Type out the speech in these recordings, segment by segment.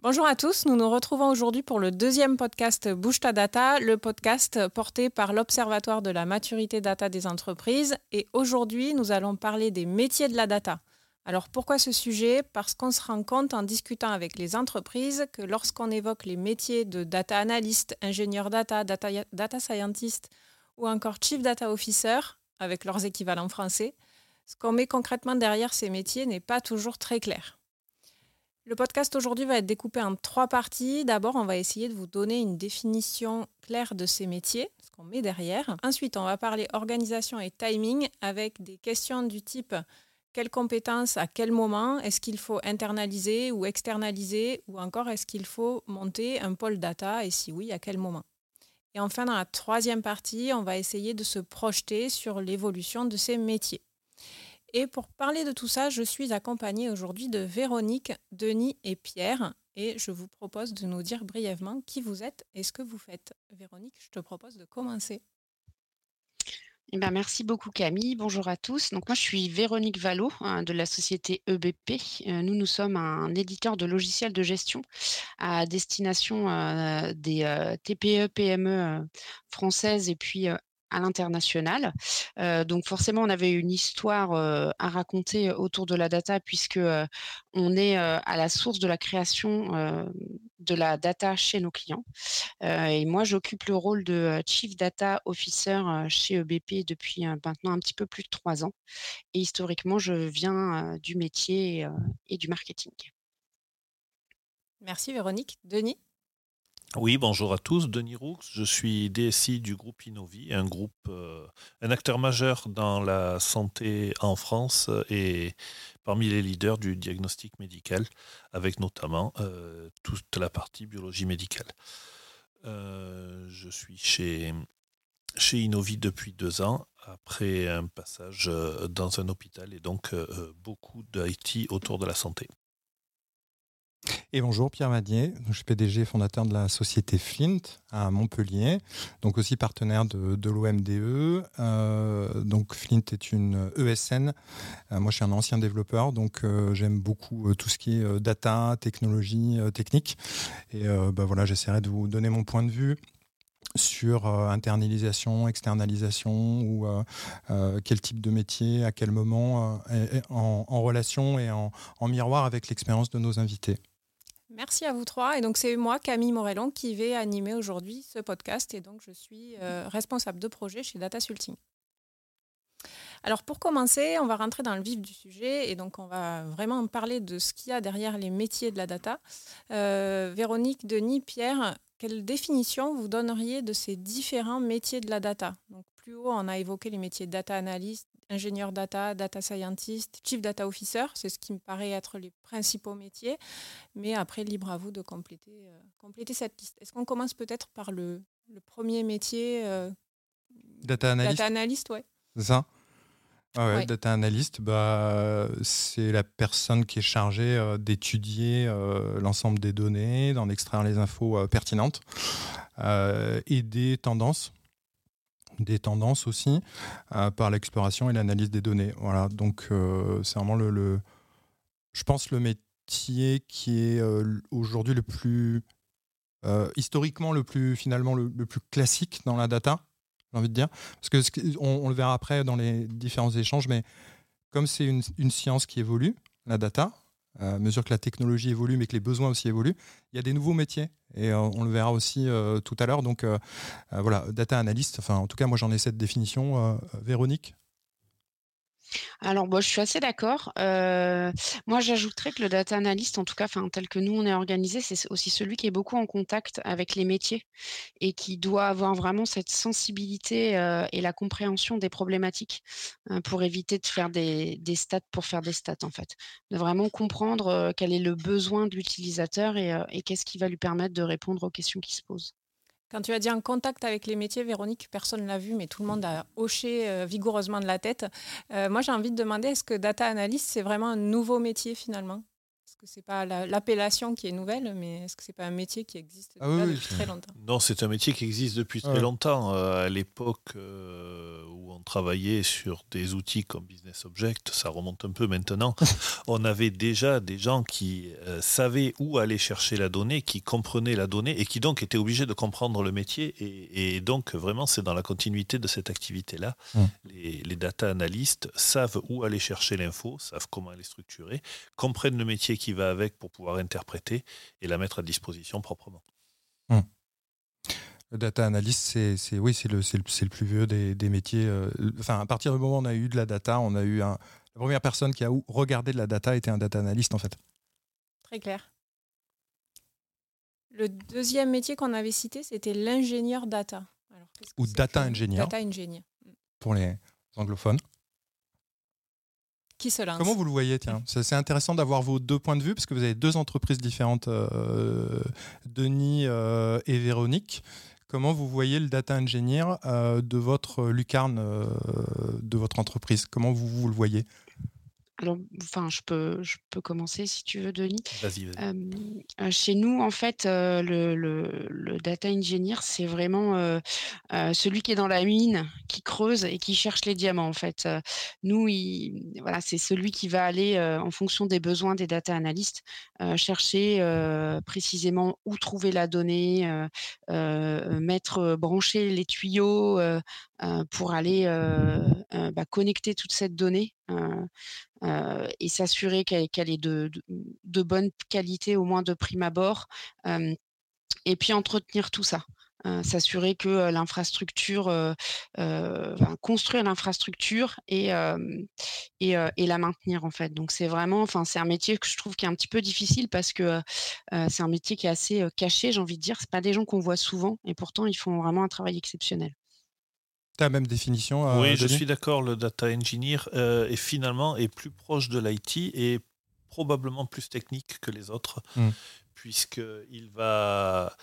Bonjour à tous, nous nous retrouvons aujourd'hui pour le deuxième podcast Bouge ta data, le podcast porté par l'Observatoire de la maturité data des entreprises. Et aujourd'hui, nous allons parler des métiers de la data. Alors pourquoi ce sujet? Parce qu'on se rend compte en discutant avec les entreprises que lorsqu'on évoque les métiers de data analyst, ingénieur data, data, data scientist ou encore chief data officer, avec leurs équivalents français, ce qu'on met concrètement derrière ces métiers n'est pas toujours très clair. Le podcast aujourd'hui va être découpé en trois parties. D'abord, on va essayer de vous donner une définition claire de ces métiers, ce qu'on met derrière. Ensuite, on va parler organisation et timing avec des questions du type quelles compétences à quel moment Est-ce qu'il faut internaliser ou externaliser Ou encore, est-ce qu'il faut monter un pôle data Et si oui, à quel moment Et enfin, dans la troisième partie, on va essayer de se projeter sur l'évolution de ces métiers. Et pour parler de tout ça, je suis accompagnée aujourd'hui de Véronique, Denis et Pierre. Et je vous propose de nous dire brièvement qui vous êtes et ce que vous faites. Véronique, je te propose de commencer. Eh ben, merci beaucoup Camille. Bonjour à tous. Donc moi je suis Véronique Vallot hein, de la société EBP. Euh, nous nous sommes un éditeur de logiciels de gestion à destination euh, des euh, TPE PME françaises et puis à l'international. donc forcément, on avait une histoire à raconter autour de la data puisque on est à la source de la création de la data chez nos clients. et moi, j'occupe le rôle de Chief Data Officer chez EBP depuis maintenant un petit peu plus de trois ans. Et historiquement, je viens du métier et du marketing. Merci Véronique. Denis? Oui, bonjour à tous. Denis Roux, je suis DSI du groupe Innovi, euh, un acteur majeur dans la santé en France et parmi les leaders du diagnostic médical, avec notamment euh, toute la partie biologie médicale. Euh, je suis chez, chez Innovi depuis deux ans, après un passage dans un hôpital et donc beaucoup d'IT autour de la santé. Et bonjour, Pierre Madier, je suis PDG fondateur de la société Flint à Montpellier, donc aussi partenaire de, l'OMDE. Euh, donc Flint est une ESN. Euh, moi, je suis un ancien développeur, donc euh, j'aime beaucoup tout ce qui est data, technologie, technique. Et bah, voilà, j'essaierai de vous donner mon point de vue sur internalisation, externalisation ou quel type de métier, à quel moment, en, relation et en miroir avec l'expérience de nos invités. Merci à vous trois. Et donc, c'est moi, Camille Morellon, qui vais animer aujourd'hui ce podcast. Et donc, je suis euh, responsable de projet chez Data Sulting. Alors, pour commencer, on va rentrer dans le vif du sujet. Et donc, on va vraiment parler de ce qu'il y a derrière les métiers de la data. Euh, Véronique, Denis, Pierre, quelle définition vous donneriez de ces différents métiers de la data? Plus haut, on a évoqué les métiers de data analyst, ingénieur data, data scientist, chief data officer. C'est ce qui me paraît être les principaux métiers. Mais après, libre à vous de compléter, euh, compléter cette liste. Est-ce qu'on commence peut-être par le, premier métier euh, Data analyst. Data analyst, ouais. C'est ça? Ah Data analyst, bah, c'est la personne qui est chargée euh, d'étudier l'ensemble des données, d'en extraire les infos pertinentes et des tendances des tendances aussi euh, par l'exploration et l'analyse des données. Voilà, donc euh, c'est vraiment le, je pense, le métier qui est euh, aujourd'hui le plus, historiquement le plus, finalement, le, plus classique dans la data, j'ai envie de dire. Parce que on, le verra après dans les différents échanges, mais comme c'est une science qui évolue, la data, à mesure que la technologie évolue, mais que les besoins aussi évoluent, il y a des nouveaux métiers. Et euh, on le verra aussi euh, tout à l'heure. Donc euh, voilà, data analyst, enfin en tout cas moi j'en ai cette définition. Véronique alors, moi, je suis assez d'accord. moi, j'ajouterais que le data analyst, en tout cas, tel que nous, on est organisé, c'est aussi celui qui est beaucoup en contact avec les métiers et qui doit avoir vraiment cette sensibilité et la compréhension des problématiques pour éviter de faire des, stats pour faire des stats, en fait. De vraiment comprendre quel est le besoin de l'utilisateur et qu'est-ce qui va lui permettre de répondre aux questions qui se posent. Quand tu as dit en contact avec les métiers, Véronique, personne ne l'a vu, mais tout le monde a hoché euh, vigoureusement de la tête. Euh, moi, j'ai envie de demander, est-ce que data analyst, c'est vraiment un nouveau métier finalement? Que c'est pas l'appellation qui est nouvelle, mais est-ce que c'est pas un métier qui existe ah depuis très longtemps? Non, c'est un métier qui existe depuis très longtemps. Euh, à l'époque euh, où on travaillait sur des outils comme Business Object, ça remonte un peu maintenant, on avait déjà des gens qui euh, savaient où aller chercher la donnée, qui comprenaient la donnée et qui donc étaient obligés de comprendre le métier. Et, donc vraiment, c'est dans la continuité de cette activité-là. Mmh. Les, les data analystes savent où aller chercher l'info, savent comment elle est structurée, comprennent le métier qui va avec pour pouvoir interpréter et la mettre à disposition proprement. Hmm. Le data analyst, c'est oui, c'est le, le, le, plus vieux des, des métiers. Euh, enfin, à partir du moment où on a eu de la data, on a eu un, la première personne qui a regardé de la data était un data analyst en fait. Très clair. Le deuxième métier qu'on avait cité, c'était l'ingénieur data. Ou data engineer. Data engineer? Pour les anglophones. Qui se Comment vous le voyez Tiens, c'est intéressant d'avoir vos deux points de vue parce que vous avez deux entreprises différentes, euh, Denis euh, et Véronique. Comment vous voyez le data engineer euh, de votre lucarne de votre entreprise? Comment vous, vous le voyez? Enfin, je peux, je peux commencer si tu veux, Denis. Vas-y, vas-y. chez nous, en fait, le, le, data engineer, c'est vraiment celui qui est dans la mine, qui creuse et qui cherche les diamants, en fait. nous, il, voilà, c'est celui qui va aller, en fonction des besoins des data analystes, chercher précisément où trouver la donnée, mettre, brancher les tuyaux pour aller bah, connecter toute cette donnée et s'assurer qu'elle est de, bonne qualité, au moins de prime abord, et puis entretenir tout ça. s'assurer que l'infrastructure, construire l'infrastructure et, et, et, la maintenir en fait. Donc c'est vraiment, enfin c'est un métier que je trouve qui est un petit peu difficile parce que c'est un métier qui est assez caché, j'ai envie de dire. C'est pas des gens qu'on voit souvent et pourtant ils font vraiment un travail exceptionnel la même définition euh, Oui, je suis d'accord. Le data engineer euh, est finalement est plus proche de l'IT et probablement plus technique que les autres, hmm. puisqu'il va,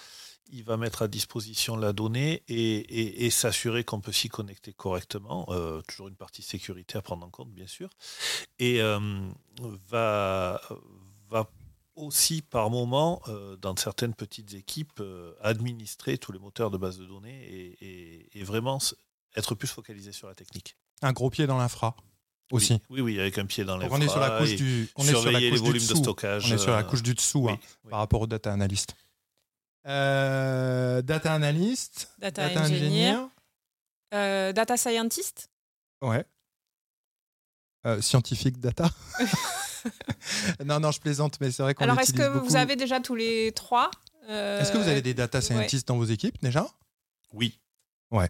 il va mettre à disposition la donnée et, s'assurer qu'on peut s'y connecter correctement. Euh, toujours une partie sécurité à prendre en compte, bien sûr. Et va, va aussi par moment, dans certaines petites équipes, administrer tous les moteurs de base de données et, et vraiment être plus focalisé sur la technique. Un gros pied dans l'infra aussi. Oui, oui, avec un pied dans l'infra. On est sur la couche du, on est sur la couche les volumes du de stockage. On est sur la euh, couche du dessous hein, par rapport au data analyst. Euh, data analyst, data, engineer, euh, data scientist. Ouais. scientifique data. non, non, je plaisante, mais c'est vrai qu'on Alors, est-ce que vous avez déjà tous les trois Est-ce que vous avez des data scientists dans vos équipes déjà? Oui. Ouais.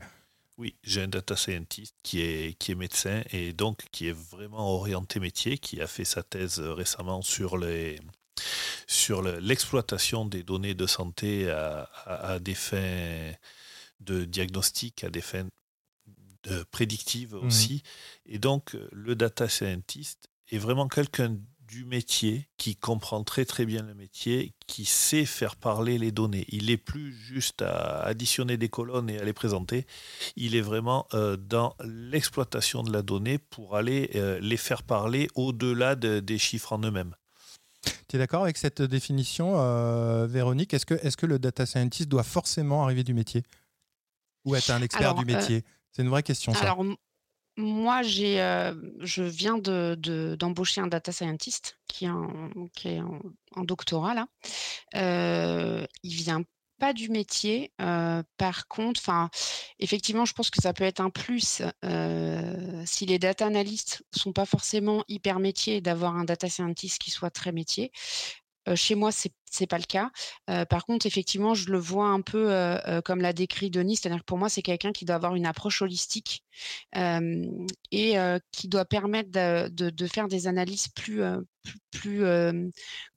Oui, j'ai un data scientist qui est, qui est médecin et donc qui est vraiment orienté métier, qui a fait sa thèse récemment sur les sur l'exploitation des données de santé à, des fins de diagnostic, à des fins de prédictives mmh aussi. Et donc, le data scientist est vraiment quelqu'un du métier, qui comprend très très bien le métier, qui sait faire parler les données. Il n'est plus juste à additionner des colonnes et à les présenter. Il est vraiment euh, dans l'exploitation de la donnée pour aller euh, les faire parler au-delà des chiffres en eux-mêmes. Tu es d'accord avec cette définition, euh, Véronique? Est-ce que, est que le data scientist doit forcément arriver du métier? Ou être un expert du métier? C'est une vraie question, ça. Moi, j'ai, je viens de, d'embaucher un data scientist qui est en, doctorat là. Euh, il vient pas du métier. par contre, enfin, effectivement, je pense que ça peut être un plus si les data analystes sont pas forcément hyper métiers, d'avoir un data scientist qui soit très métier chez moi, c'est n'est pas le cas. par contre, effectivement, je le vois un peu comme l'a décrit Denis, c'est-à-dire que pour moi, c'est quelqu'un qui doit avoir une approche holistique et qui doit permettre de, faire des analyses plus, plus,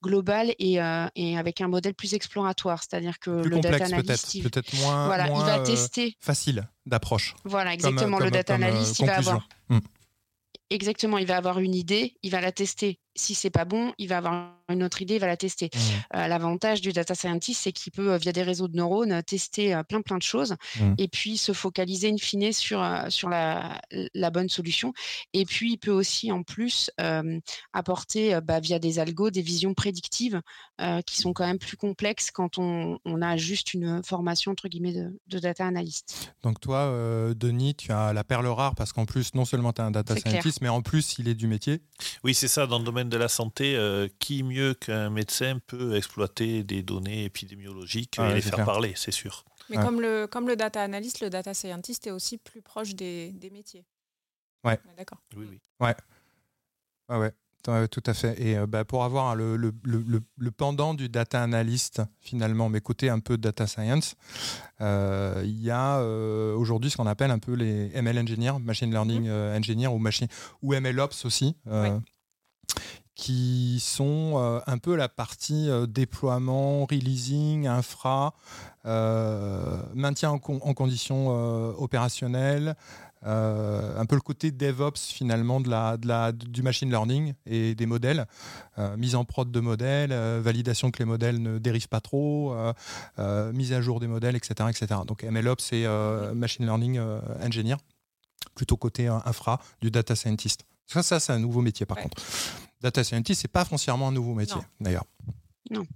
globales et, avec un modèle plus exploratoire. C'est-à-dire que le data analyst, peut-être moins, voilà, il va tester. facile d'approche. Voilà, exactement. le data analyst, il va avoir. Mmh. Exactement, il va avoir une idée, il va la tester. Si c'est pas bon, il va avoir une autre idée, il va la tester. Mmh. L'avantage du data scientist, c'est qu'il peut, via des réseaux de neurones, tester plein plein de choses mmh. et puis se focaliser in fine sur, sur la, la, bonne solution. Et puis, il peut aussi, en plus, apporter, bah, via des algos, des visions prédictives qui sont quand même plus complexes quand on, on a juste une formation, entre guillemets, de, de data analyst. Donc toi, Denis, tu as la perle rare parce qu'en plus, non seulement tu es un data scientist, mais en plus, il est du métier. Oui, c'est ça. Dans le domaine de la santé, qui mieux qu'un médecin peut exploiter des données épidémiologiques et les faire parler, c'est sûr. Mais comme, le, comme le data analyst, le data scientist est aussi plus proche des, des métiers. Ouais. D'accord. Oui, oui. Ouais. Ouais, ouais. Tout à fait. Et bah, pour avoir le, le, le, le, pendant du data analyst, finalement, mais côté un peu data science, euh, il y a euh, aujourd'hui ce qu'on appelle un peu les ML engineers, machine learning mmh. euh, engineers ou, machine, ou ML ops aussi, qui sont un peu la partie déploiement, releasing, infra, maintien en, en conditions opérationnelles, euh, un peu le côté DevOps finalement de la, du machine learning et des modèles, euh, mise en prod de modèles, euh, validation que les modèles ne dérivent pas trop, mise à jour des modèles, etc. etc. Donc MLOps c'est machine learning engineer, plutôt côté infra du data scientist. Ça, ça c'est un nouveau métier par contre. Data scientist, c'est pas foncièrement un nouveau métier d'ailleurs. Non.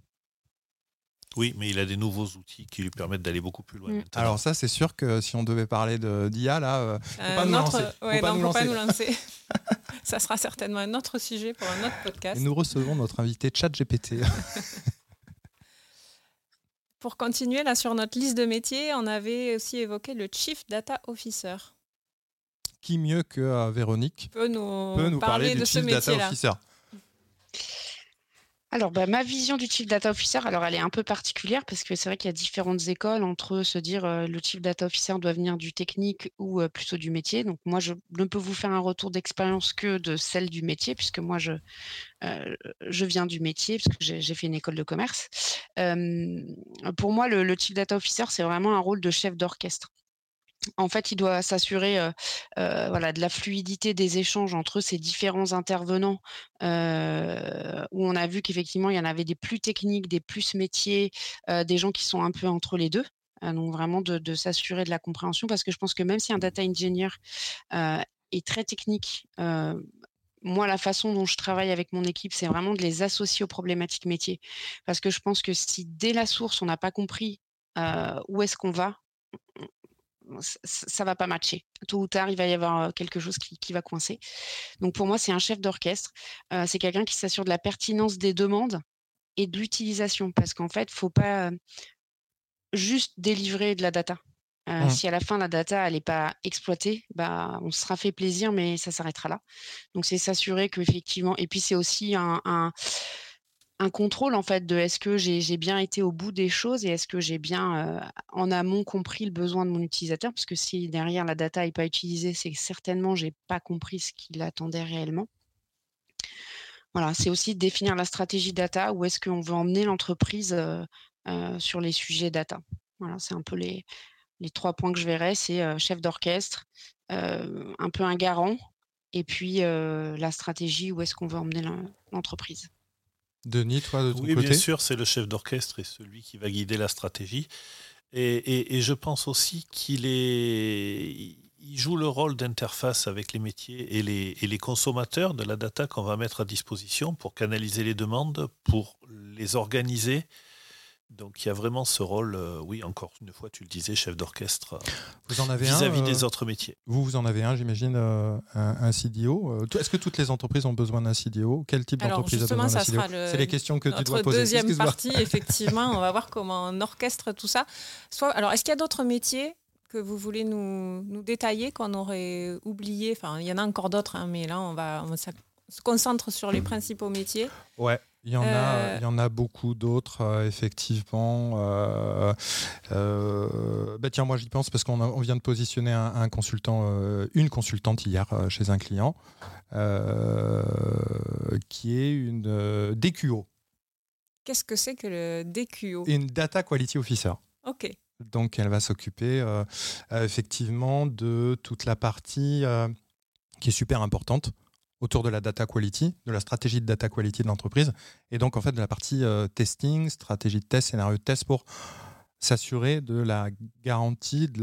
Oui, mais il a des nouveaux outils qui lui permettent d'aller beaucoup plus loin. Mm. Alors ça, c'est sûr que si on devait parler d'IA, là, euh, faut euh, pas nous lancer. Ouais, faut, pas, nous pas nous lancer. ça sera certainement un autre sujet pour un autre podcast. nous recevons notre invité ChatGPT. pour continuer là sur notre liste de métiers, on avait aussi évoqué le Chief Data Officer. Qui mieux que euh, Véronique peut nous, peut nous parler, de Chief Data Officer alors, bah, ma vision du Chief Data Officer, alors elle est un peu particulière parce que c'est vrai qu'il y a différentes écoles entre se dire euh, le Chief Data Officer doit venir du technique ou euh, plutôt du métier. Donc, moi, je ne peux vous faire un retour d'expérience que de celle du métier puisque moi, je, euh, je viens du métier parce que j'ai fait une école de commerce. pour moi, le, le Chief Data Officer, c'est vraiment un rôle de chef d'orchestre en fait, il doit s'assurer voilà, de la fluidité des échanges entre ces différents intervenants, où on a vu qu'effectivement, il y en avait des plus techniques, des plus métiers, des gens qui sont un peu entre les deux. donc vraiment de, s'assurer de la compréhension, parce que je pense que même si un data engineer est très technique, moi, la façon dont je travaille avec mon équipe, c'est vraiment de les associer aux problématiques métiers. Parce que je pense que si dès la source, on n'a pas compris où est-ce qu'on va, ça va pas matcher. Tôt ou tard, il va y avoir quelque chose qui, va coincer. Donc pour moi, c'est un chef d'orchestre. c'est quelqu'un qui s'assure de la pertinence des demandes et de l'utilisation. Parce qu'en fait, il ne faut pas juste délivrer de la data. Si à la fin la data n'est pas exploitée, bah on sera fait plaisir, mais ça s'arrêtera là. Donc c'est s'assurer qu'effectivement, et puis c'est aussi un, un contrôle en fait de est-ce que j'ai bien été au bout des choses et est-ce que j'ai bien euh, en amont compris le besoin de mon utilisateur? Parce que si derrière la data n'est pas utilisée c'est certainement j'ai pas compris ce qu'il attendait réellement. Voilà c'est aussi définir la stratégie data où est-ce qu'on veut emmener l'entreprise euh, euh, sur les sujets data. Voilà c'est un peu les, les trois points que je verrais c'est chef d'orchestre un peu un garant et puis la stratégie où est-ce qu'on veut emmener l'entreprise Denis, toi, de ton oui, côté bien sûr, c'est le chef d'orchestre et celui qui va guider la stratégie. Et, je pense aussi qu'il est, il joue le rôle d'interface avec les métiers et les, et les consommateurs de la data qu'on va mettre à disposition pour canaliser les demandes, pour les organiser donc il y a vraiment ce rôle, euh, oui, encore une fois, tu le disais, chef d'orchestre vous en avez vis-à-vis un, des euh, autres métiers. Vous, vous en avez un, j'imagine, euh, un, CDO. Est-ce que toutes les entreprises ont besoin d'un CDO Quel type d'entreprise a besoin d'un CDO C'est les questions que tu dois poser. deuxième partie, effectivement, on va voir comment on orchestre tout ça. Soit, alors, est-ce qu'il y a d'autres métiers que vous voulez nous, nous détailler qu'on aurait oublié? Enfin, il y en a encore d'autres, hein, mais là, on va, on se concentre sur les principaux métiers. Ouais. Il y en, a, euh. il y en a beaucoup d'autres, euh, effectivement. Euh, bah tiens, moi j'y pense parce qu'on on vient de positionner un, consultant, une consultante hier chez un client, qui est une DQO. Qu'est-ce que c'est que le DQO Une Data Quality Officer. Ok. Donc elle va s'occuper effectivement de toute la partie qui est super importante autour de la data quality, de la stratégie de data quality de l'entreprise, et donc en fait de la partie testing, stratégie de test, scénario de test pour s'assurer de la garantie de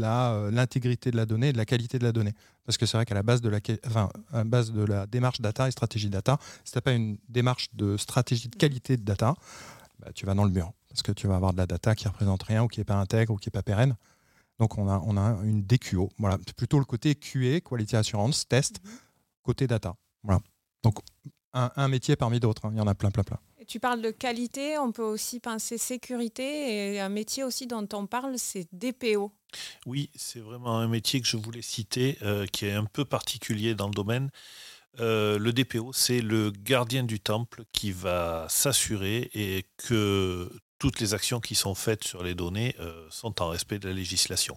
l'intégrité de la donnée et de la qualité de la donnée. Parce que c'est vrai qu'à la base de la, enfin, à base de la démarche data et stratégie data, si tu n'as pas une démarche de stratégie de qualité de data, bah, tu vas dans le mur. Parce que tu vas avoir de la data qui représente rien ou qui n'est pas intègre ou qui n'est pas pérenne. Donc on a, on a une DQO. Voilà. Plutôt le côté QA, Quality Assurance, test, mhm. côté data. Voilà. Donc un, métier parmi d'autres. Hein. Il y en a plein, plein, plein. Tu parles de qualité, on peut aussi penser sécurité et un métier aussi dont on parle, c'est DPO. Oui, c'est vraiment un métier que je voulais citer, euh, qui est un peu particulier dans le domaine. Euh, le DPO, c'est le gardien du temple qui va s'assurer et que toutes les actions qui sont faites sur les données euh, sont en respect de la législation.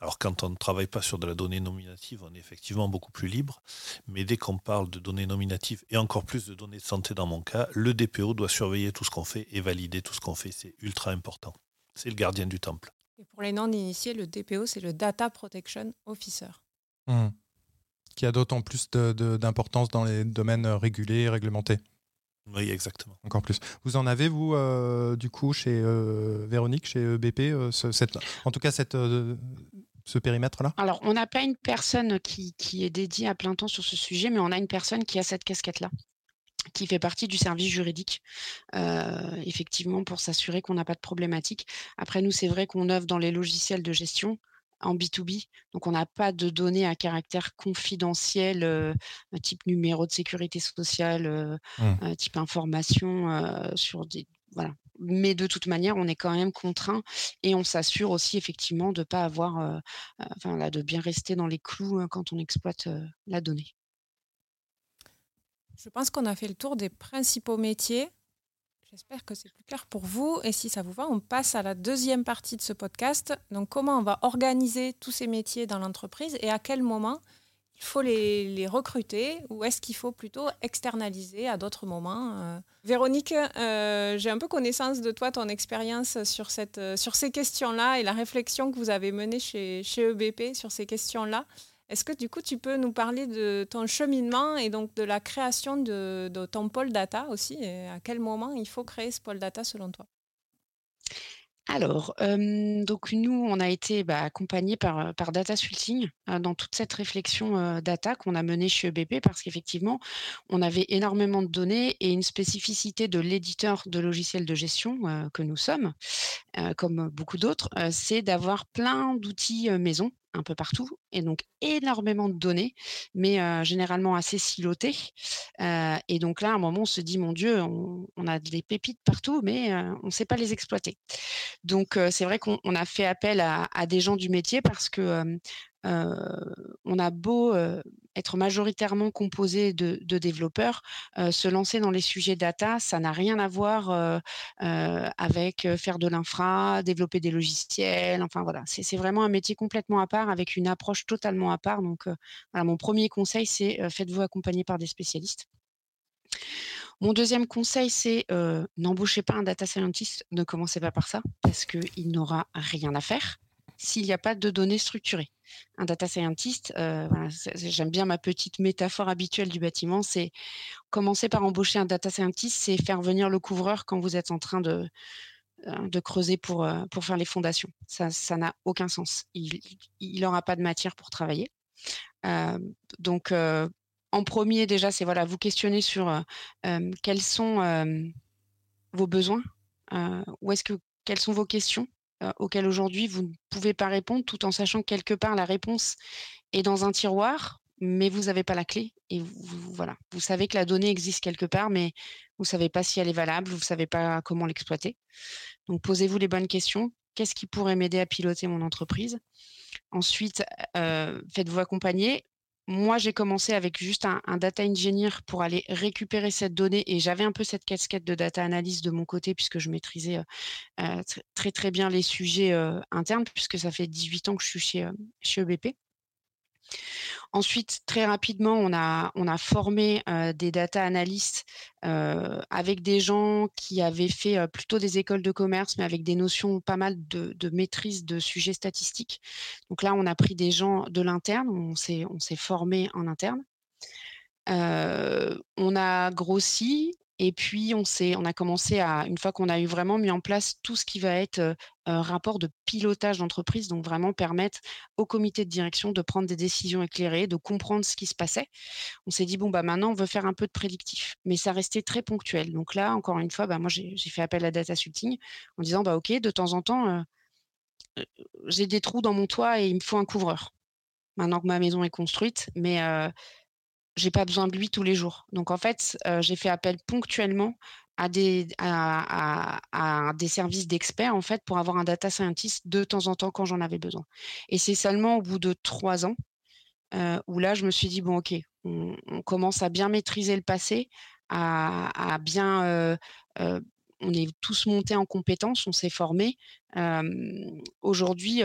Alors quand on ne travaille pas sur de la donnée nominative, on est effectivement beaucoup plus libre, mais dès qu'on parle de données nominatives et encore plus de données de santé dans mon cas, le DPO doit surveiller tout ce qu'on fait et valider tout ce qu'on fait. C'est ultra important. C'est le gardien du temple. Et pour les non-initiés, le DPO, c'est le Data Protection Officer. Mmh. Qui a d'autant plus d'importance dans les domaines régulés et réglementés. Oui, exactement. Encore plus. Vous en avez, vous, euh, du coup, chez euh, Véronique, chez EBP, euh, en tout cas, cette, ce périmètre-là? Alors, on n'a pas une personne qui, est dédiée à plein temps sur ce sujet, mais on a une personne qui a cette casquette-là qui fait partie du service juridique, effectivement, pour s'assurer qu'on n'a pas de problématique. Après, nous, c'est vrai qu'on œuvre dans les logiciels de gestion en B2B, donc on n'a pas de données à caractère confidentiel, type numéro de sécurité sociale, mmh. type information sur des... Voilà, mais de toute manière, on est quand même contraint et on s'assure aussi effectivement de pas avoir, euh, euh, de bien rester dans les clous hein, quand on exploite euh, la donnée. Je pense qu'on a fait le tour des principaux métiers. J'espère que c'est plus clair pour vous. Et si ça vous va, on passe à la deuxième partie de ce podcast. Donc, comment on va organiser tous ces métiers dans l'entreprise et à quel moment il faut les, recruter ou est-ce qu'il faut plutôt externaliser à d'autres moments euh? Véronique, euh, j'ai un peu connaissance de toi, ton expérience euh, sur ces questions-là et la réflexion que vous avez menée chez, EBP sur ces questions-là. Est-ce que du coup tu peux nous parler de ton cheminement et donc de la création de, ton pôle data aussi? À quel moment il faut créer ce pôle data selon toi? Alors, donc nous, on a été bah, accompagnés par, par Data Sulting dans toute cette réflexion data qu'on a menée chez EBP parce qu'effectivement, on avait énormément de données et une spécificité de l'éditeur de logiciels de gestion que nous sommes, comme beaucoup d'autres, c'est d'avoir plein d'outils maison un peu partout et donc énormément de données, mais généralement assez silotées. et donc là, à un moment, on se dit, mon Dieu, on, a des pépites partout, mais on ne sait pas les exploiter. Donc c'est vrai qu'on a fait appel à, à, des gens du métier parce que on a beau être majoritairement composé de, développeurs, se lancer dans les sujets data, ça n'a rien à voir avec faire de l'infra, développer des logiciels. Enfin voilà, c'est vraiment un métier complètement à part avec une approche totalement à part. Donc voilà, mon premier conseil, c'est faites-vous accompagner par des spécialistes. Mon deuxième conseil, c'est n'embauchez pas un data scientist, ne commencez pas par ça, parce qu'il n'aura rien à faire s'il n'y a pas de données structurées. Un data scientist, euh, j'aime bien ma petite métaphore habituelle du bâtiment, c'est commencer par embaucher un data scientist, c'est faire venir le couvreur quand vous êtes en train de, euh, creuser pour, euh, pour faire les fondations. Ça n'a aucun sens. Il n'aura pas de matière pour travailler. donc, en premier, déjà, c'est voilà, vous questionner sur quels sont vos besoins, où est-ce que quelles sont vos questions? Euh, auquel aujourd'hui vous ne pouvez pas répondre tout en sachant que quelque part la réponse est dans un tiroir, mais vous n'avez pas la clé. Et vous, voilà, vous savez que la donnée existe quelque part, mais vous ne savez pas si elle est valable, vous ne savez pas comment l'exploiter. Donc posez-vous les bonnes questions. Qu'est-ce qui pourrait m'aider à piloter mon entreprise? Ensuite, faites-vous accompagner moi, j'ai commencé avec juste un, data engineer pour aller récupérer cette donnée et j'avais un peu cette casquette de data analyst de mon côté puisque je maîtrisais très très bien les sujets internes puisque ça fait 18 ans que je suis chez, chez EBP. Ensuite, très rapidement, on a, formé des data analysts avec des gens qui avaient fait plutôt des écoles de commerce, mais avec des notions pas mal de, maîtrise de sujets statistiques. Donc là, on a pris des gens de l'interne, on s'est formé en interne. on a grossi et puis, on, on a commencé à, une fois qu'on a eu vraiment mis en place tout ce qui va être un rapport de pilotage d'entreprise, donc vraiment permettre au comité de direction de prendre des décisions éclairées, de comprendre ce qui se passait. On s'est dit, bon, bah, maintenant, on veut faire un peu de prédictif. Mais ça restait très ponctuel. Donc là, encore une fois, bah, moi, j'ai fait appel à Data Shooting en disant, bah, OK, de temps en temps, j'ai des trous dans mon toit et il me faut un couvreur. Maintenant que ma maison est construite, mais j'ai pas besoin de lui tous les jours. Donc en fait, j'ai fait appel ponctuellement à des, à, des services d'experts en fait pour avoir un data scientist de temps en temps quand j'en avais besoin. Et c'est seulement au bout de trois ans où là je me suis dit bon ok, on, commence à bien maîtriser le passé, à, bien on est tous montés en compétences, on s'est formés. Aujourd'hui,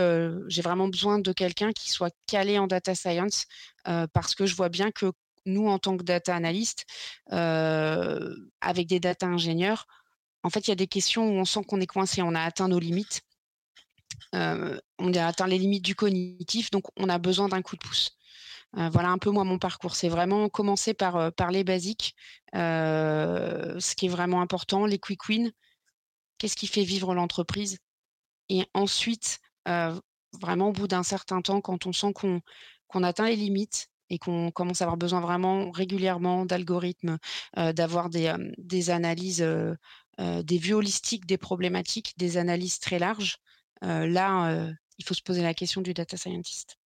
j'ai vraiment besoin de quelqu'un qui soit calé en data science parce que je vois bien que nous, en tant que data analyst, avec des data ingénieurs, en fait, il y a des questions où on sent qu'on est coincé, on a atteint nos limites. on a atteint les limites du cognitif, donc on a besoin d'un coup de pouce. voilà un peu moi mon parcours. C'est vraiment commencer par, par les basiques, ce qui est vraiment important, les quick wins, qu'est-ce qui fait vivre l'entreprise? Et ensuite, vraiment au bout d'un certain temps, quand on sent qu'on atteint les limites, et qu'on commence à avoir besoin vraiment régulièrement d'algorithmes, d'avoir des, des, analyses, des vues holistiques des problématiques, des analyses très larges, là, il faut se poser la question du data scientist.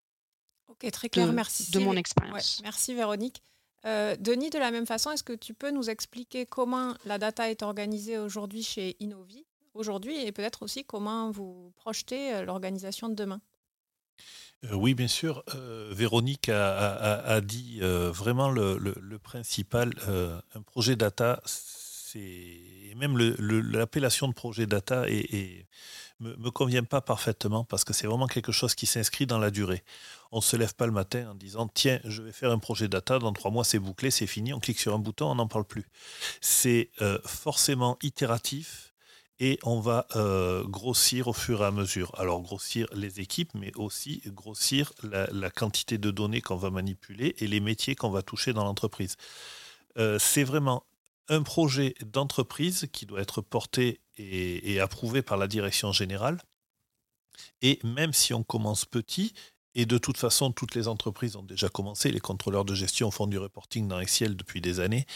Ok, très clair, merci. De mon expérience. merci Véronique. Denis, de la même façon, est-ce que tu peux nous expliquer comment la data est organisée aujourd'hui chez Innovi, aujourd'hui, et peut-être aussi comment vous projetez l'organisation de demain? Oui, bien sûr. Euh, Véronique a, dit euh, vraiment le, principal. un projet data, c'est même l'appellation de projet data et, me, me convient pas parfaitement parce que c'est vraiment quelque chose qui s'inscrit dans la durée. On se lève pas le matin en disant tiens, je vais faire un projet data, dans trois mois c'est bouclé, c'est fini, on clique sur un bouton, on n'en parle plus. C'est forcément itératif et on va euh, grossir au fur et à mesure. Alors grossir les équipes, mais aussi grossir la, quantité de données qu'on va manipuler et les métiers qu'on va toucher dans l'entreprise. Euh, c'est vraiment un projet d'entreprise qui doit être porté et, et, approuvé par la direction générale. Et même si on commence petit, et de toute façon toutes les entreprises ont déjà commencé, les contrôleurs de gestion font du reporting dans Excel depuis des années,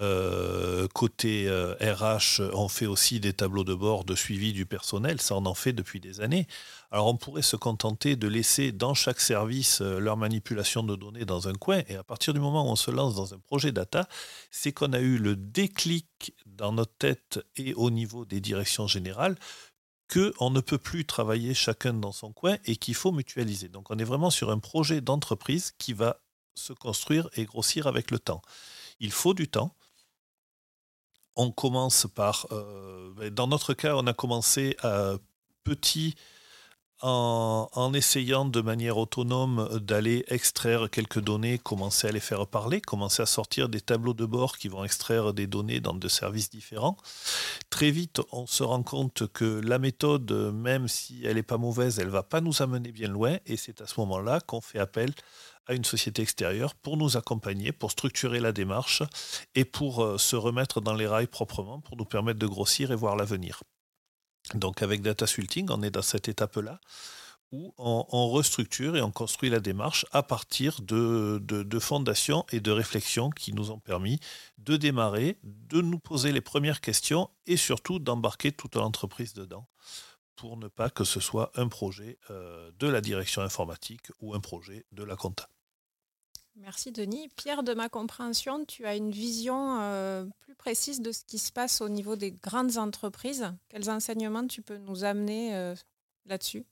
euh, côté RH, euh, on fait aussi des tableaux de bord de suivi du personnel, ça on en fait depuis des années. Alors on pourrait se contenter de laisser dans chaque service euh, leur manipulation de données dans un coin, et à partir du moment où on se lance dans un projet data, c'est qu'on a eu le déclic dans notre tête et au niveau des directions générales qu'on ne peut plus travailler chacun dans son coin et qu'il faut mutualiser. Donc on est vraiment sur un projet d'entreprise qui va se construire et grossir avec le temps. Il faut du temps on commence par, euh, ben, dans notre cas, on a commencé à petit en, essayant de manière autonome d'aller extraire quelques données, commencer à les faire parler, commencer à sortir des tableaux de bord qui vont extraire des données dans deux services différents. Très vite, on se rend compte que la méthode, même si elle n'est pas mauvaise, elle va pas nous amener bien loin, et c'est à ce moment-là qu'on fait appel une société extérieure pour nous accompagner, pour structurer la démarche et pour euh, se remettre dans les rails proprement, pour nous permettre de grossir et voir l'avenir. Donc avec Data Sulting, on est dans cette étape-là où on, restructure et on construit la démarche à partir de, de, fondations et de réflexions qui nous ont permis de démarrer, de nous poser les premières questions et surtout d'embarquer toute l'entreprise dedans pour ne pas que ce soit un projet euh, de la direction informatique ou un projet de la compta. Merci Denis. Pierre, de ma compréhension, tu as une vision euh, plus précise de ce qui se passe au niveau des grandes entreprises. Quels enseignements tu peux nous amener euh, là-dessus?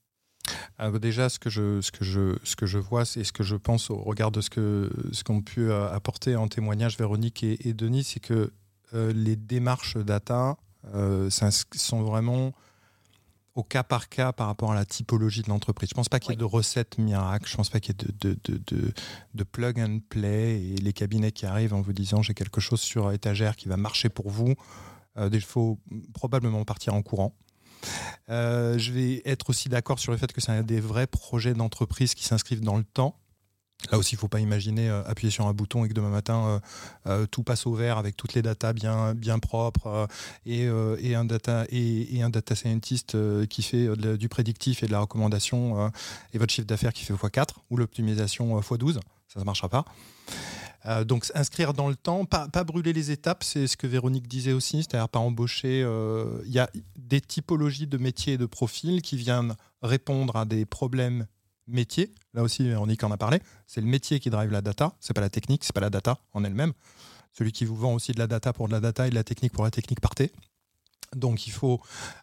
Déjà, ce que je vois, c'est ce que je pense au regard de ce que ce qu'ont pu euh, apporter en témoignage Véronique et, Denis, c'est que les démarches data sont vraiment au cas par cas par rapport à la typologie de l'entreprise. Je ne pense pas qu'il y ait de recettes miracles, je ne pense pas qu'il y ait de, de, de, de, plug and play et les cabinets qui arrivent en vous disant j'ai quelque chose sur étagère qui va marcher pour vous. Euh, il faut probablement partir en courant. Euh, je vais être aussi d'accord sur le fait que c'est un des vrais projets d'entreprise qui s'inscrivent dans le temps. Là aussi, il ne faut pas imaginer euh, appuyer sur un bouton et que demain matin, euh, euh, tout passe au vert avec toutes les datas bien, bien propres et, un data scientist qui fait du prédictif et de la recommandation et votre chiffre d'affaires qui fait x4 ou l'optimisation x12. Ça ne marchera pas. donc inscrire dans le temps, pas, pas brûler les étapes, c'est ce que Véronique disait aussi, c'est-à-dire pas embaucher. Il y a des typologies de métiers et de profils qui viennent répondre à des problèmes métier. Là aussi, Véronique en a parlé. C'est le métier qui drive la data. C'est pas la technique, c'est pas la data en elle-même. Celui qui vous vend aussi de la data pour de la data et de la technique pour la technique partez. Donc il faut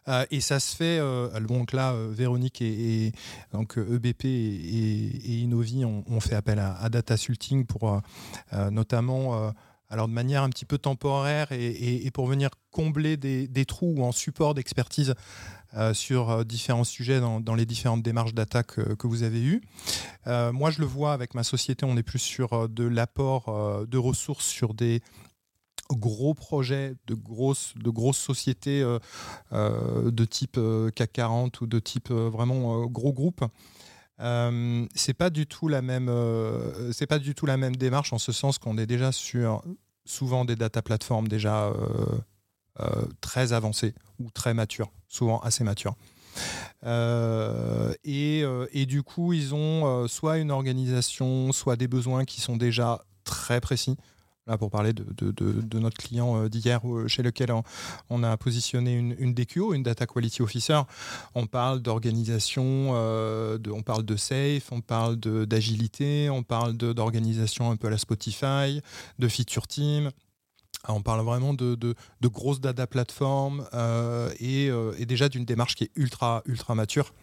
euh, et ça se fait euh, donc là euh, Véronique et, donc EBP et, Innovi ont, fait appel à, Data Sulting pour notamment alors de manière un petit peu temporaire et, pour venir combler des, trous en support d'expertise euh, sur euh, différents sujets dans, les différentes démarches d'attaque que, vous avez eues. Euh, moi, je le vois avec ma société, on est plus sur de l'apport de ressources sur des gros projets de grosses, de grosses sociétés de type CAC 40 ou de type vraiment gros groupe. Euh, c'est pas du tout la même c'est pas du tout la même démarche en ce sens qu'on est déjà sur souvent des data platforms déjà euh, très avancés ou très matures, souvent assez matures. Euh, euh, et, du coup, ils ont soit une organisation, soit des besoins qui sont déjà très précis. Là, pour parler de, notre client d'hier, chez lequel on, a positionné une, DQO, une Data Quality Officer, on parle d'organisation, on parle de safe, on parle d'agilité, on parle d'organisation un peu à la Spotify, de feature team. On parle vraiment de, grosses data plateformes euh, euh, et, déjà d'une démarche qui est ultra, ultra mature.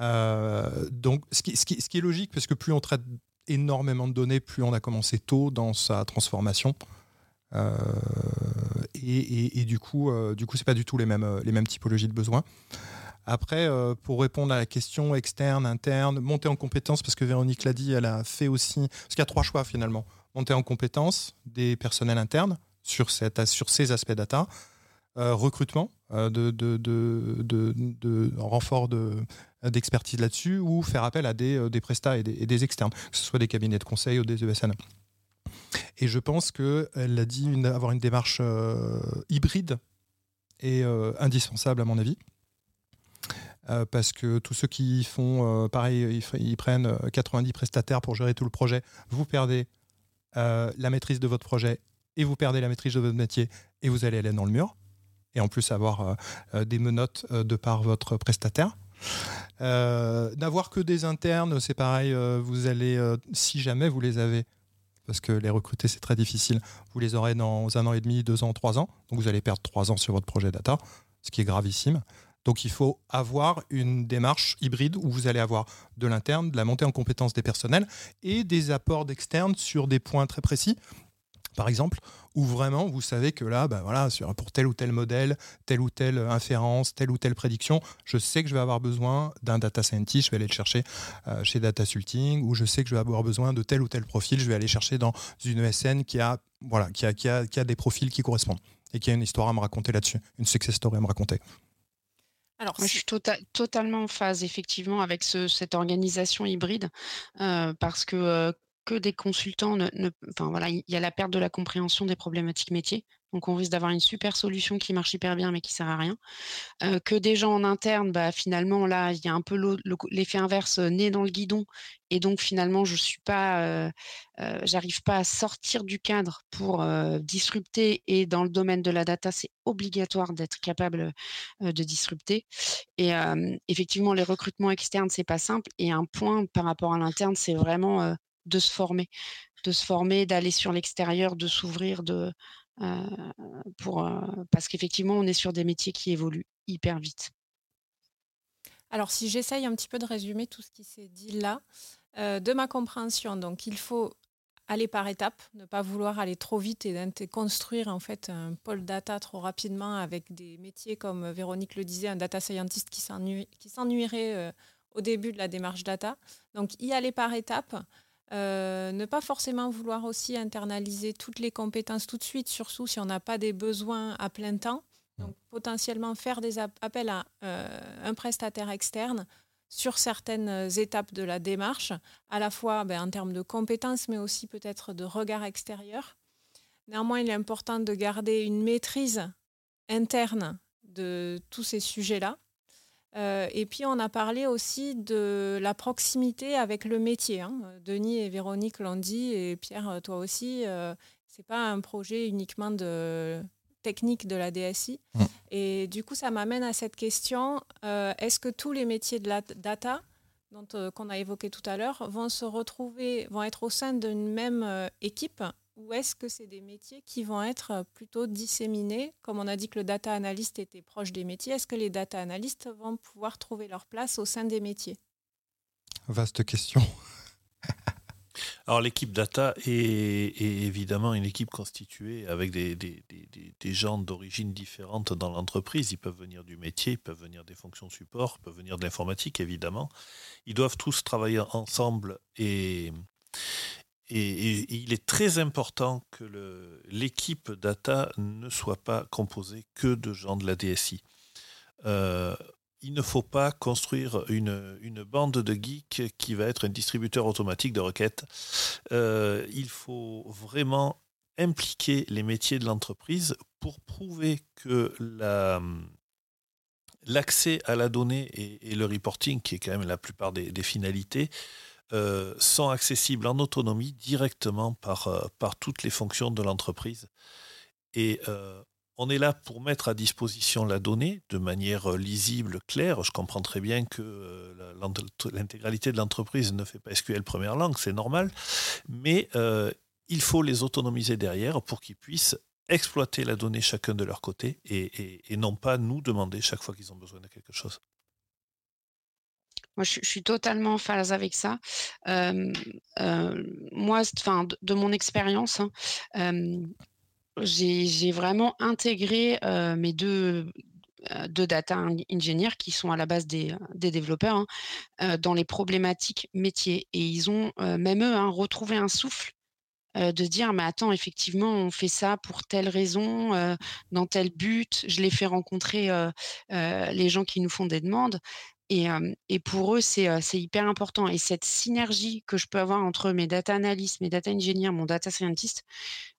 Euh, donc, ce qui, est logique, parce que plus on traite énormément de données, plus on a commencé tôt dans sa transformation. et, du coup, du coup, pas du tout les mêmes, les mêmes typologies de besoins. Après, pour répondre à la question externe, interne, monter en compétence, parce que Véronique l'a dit, elle a fait aussi. Parce qu'il y a trois choix finalement monter en compétence des personnels internes, sur, cette, sur ces aspects data, euh, recrutement euh, de, de, de, renfort d'expertise là-dessus ou faire appel à des, euh, des prestats et des, externes, que ce soit des cabinets de conseil ou des ESN. Et je pense qu'elle a dit avoir une démarche hybride est indispensable à mon avis. parce que tous ceux qui font pareil, ils, prennent 90 prestataires pour gérer tout le projet, vous perdez la maîtrise de votre projet et vous perdez la maîtrise de votre métier et vous allez aller dans le mur. Et en plus avoir euh, euh, des menottes euh, de par votre prestataire. N'avoir que des internes, c'est pareil, vous allez, si jamais vous les avez, parce que les recruter c'est très difficile, vous les aurez dans un an et demi, deux ans, trois ans, donc vous allez perdre trois ans sur votre projet data, ce qui est gravissime. Donc il faut avoir une démarche hybride où vous allez avoir de l'interne, de la montée en compétence des personnels et des apports d'externes sur des points très précis par exemple, où vraiment vous savez que là, bah voilà, pour tel ou tel modèle, telle ou telle inférence, telle ou telle prédiction, je sais que je vais avoir besoin d'un data scientist, je vais aller le chercher euh, chez Data Sulting, ou je sais que je vais avoir besoin de tel ou tel profil, je vais aller chercher dans une ESN qui a, voilà, qui a, qui a, qui a des profils qui correspondent et qui a une histoire à me raconter là-dessus, une success story à me raconter. Alors, je suis tota-, totalement en phase effectivement avec cette organisation hybride euh, parce que euh, que des consultants enfin voilà, il y a la perte de la compréhension des problématiques métiers. Donc on risque d'avoir une super solution qui marche hyper bien mais qui sert à rien. que des gens en interne, bah, finalement là, il y a un peu l'effet inverse né dans le guidon et donc finalement je suis pas, j'arrive pas à sortir du cadre pour disrupter et dans le domaine de la data c'est obligatoire d'être capable de disrupter. Et effectivement les recrutements externes c'est pas simple et un point par rapport à l'interne c'est vraiment de se former, de se former, d'aller sur l'extérieur, de s'ouvrir, de pour parce qu'effectivement on est sur des métiers qui évoluent hyper vite. Alors si j'essaye un petit peu de résumer tout ce qui s'est dit là, de ma compréhension, donc il faut aller par étapes, ne pas vouloir aller trop vite et construire en fait un pôle data trop rapidement avec des métiers comme Véronique le disait, un data scientist qui s'ennuierait au début de la démarche data. Donc y aller par étapes, euh, ne pas forcément vouloir aussi internaliser toutes les compétences tout de suite, surtout si on n'a pas des besoins à plein temps. Donc potentiellement faire des appels à euh, un prestataire externe, sur certaines étapes de la démarche, à la fois ben, en termes de compétences, mais aussi peut-être de regard extérieur. Néanmoins, il est important de garder une maîtrise interne de tous ces sujets-là. Euh, et puis, on a parlé aussi de la proximité avec le métier. Hein. Denis et Véronique l'ont dit, et Pierre, toi aussi. Euh, ce n'est pas un projet uniquement de technique de la DSI. Mm. Et du coup, ça m'amène à cette question euh, est-ce que tous les métiers de la data, dont qu'on a évoqué tout à l'heure, vont se retrouver, vont être au sein d'une même équipe ou est-ce que c'est des métiers qui vont être euh, plutôt disséminés Comme on a dit que le data analyst était proche des métiers, est-ce que les data analystes vont pouvoir trouver leur place au sein des métiers? Vaste question. Alors l'équipe data est, évidemment une équipe constituée avec des, des gens d'origine différente dans l'entreprise. Ils peuvent venir du métier, ils peuvent venir des fonctions support, ils peuvent venir de l'informatique évidemment. Ils doivent tous travailler ensemble et, et, il est très important que l'équipe data ne soit pas composée que de gens de la DSI. Euh, il ne faut pas construire une, bande de geeks qui va être un distributeur automatique de requêtes. Euh, il faut vraiment impliquer les métiers de l'entreprise pour prouver que l'accès à la donnée et, le reporting, qui est quand même la plupart des finalités, euh, sont accessibles en autonomie directement par, euh, par toutes les fonctions de l'entreprise. Et euh, on est là pour mettre à disposition la donnée de manière lisible, claire. Je comprends très bien que l'intégralité de l'entreprise ne fait pas SQL première langue, c'est normal, mais il faut les autonomiser derrière pour qu'ils puissent exploiter la donnée chacun de leur côté et, et non pas nous demander chaque fois qu'ils ont besoin de quelque chose. Moi, je, suis totalement en phase avec ça. moi, enfin, de, mon expérience, hein, j'ai vraiment intégré mes deux, deux data engineers qui sont à la base des, développeurs hein, dans les problématiques métiers. Et ils ont, même eux, hein, retrouvé un souffle de dire mais attends effectivement on fait ça pour telle raison dans tel but je les fais rencontrer les gens qui nous font des demandes et, pour eux, c'est hyper important. Et cette synergie que je peux avoir entre mes data analysts, mes data engineers, mon data scientist,